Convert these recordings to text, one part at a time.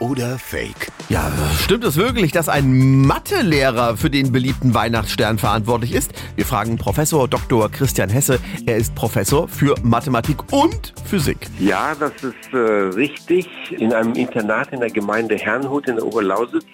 oder Fake? Ja, stimmt es wirklich, dass ein Mathelehrer für den beliebten Weihnachtsstern verantwortlich ist? Wir fragen Professor Dr. Christian Hesse. Er ist Professor für Mathematik und Physik. Ja, das ist äh, richtig. In einem Internat in der Gemeinde Herrnhut in der Oberlausitz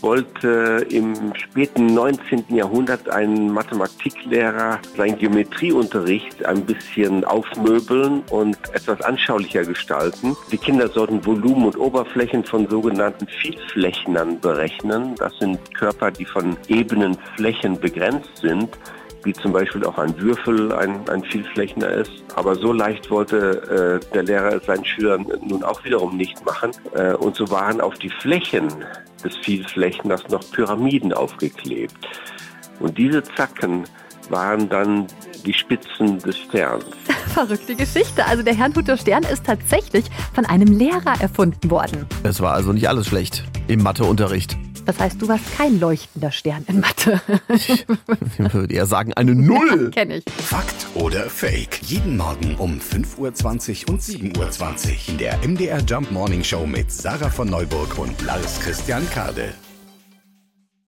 wollte im späten 19. Jahrhundert ein Mathematiklehrer seinen Geometrieunterricht ein bisschen aufmöbeln und etwas anschaulicher gestalten. Die Kinder sollten Volumen und Oberflächen von sogenannten Vielflächnern berechnen. Das sind Körper, die von ebenen Flächen begrenzt sind wie zum Beispiel auch ein Würfel ein, ein Vielflächner ist. Aber so leicht wollte äh, der Lehrer seinen Schülern nun auch wiederum nicht machen. Äh, und so waren auf die Flächen des Vielflächners noch Pyramiden aufgeklebt. Und diese Zacken waren dann die Spitzen des Sterns. Verrückte Geschichte. Also der Herrnhuter Stern ist tatsächlich von einem Lehrer erfunden worden. Es war also nicht alles schlecht im Matheunterricht. Das heißt, du warst kein leuchtender Stern in Mathe. Ich würde eher sagen, eine Null. Kenn ich. Fakt oder Fake? Jeden Morgen um 5.20 Uhr und 7.20 Uhr in der MDR Jump Morning Show mit Sarah von Neuburg und Lars Christian Kade.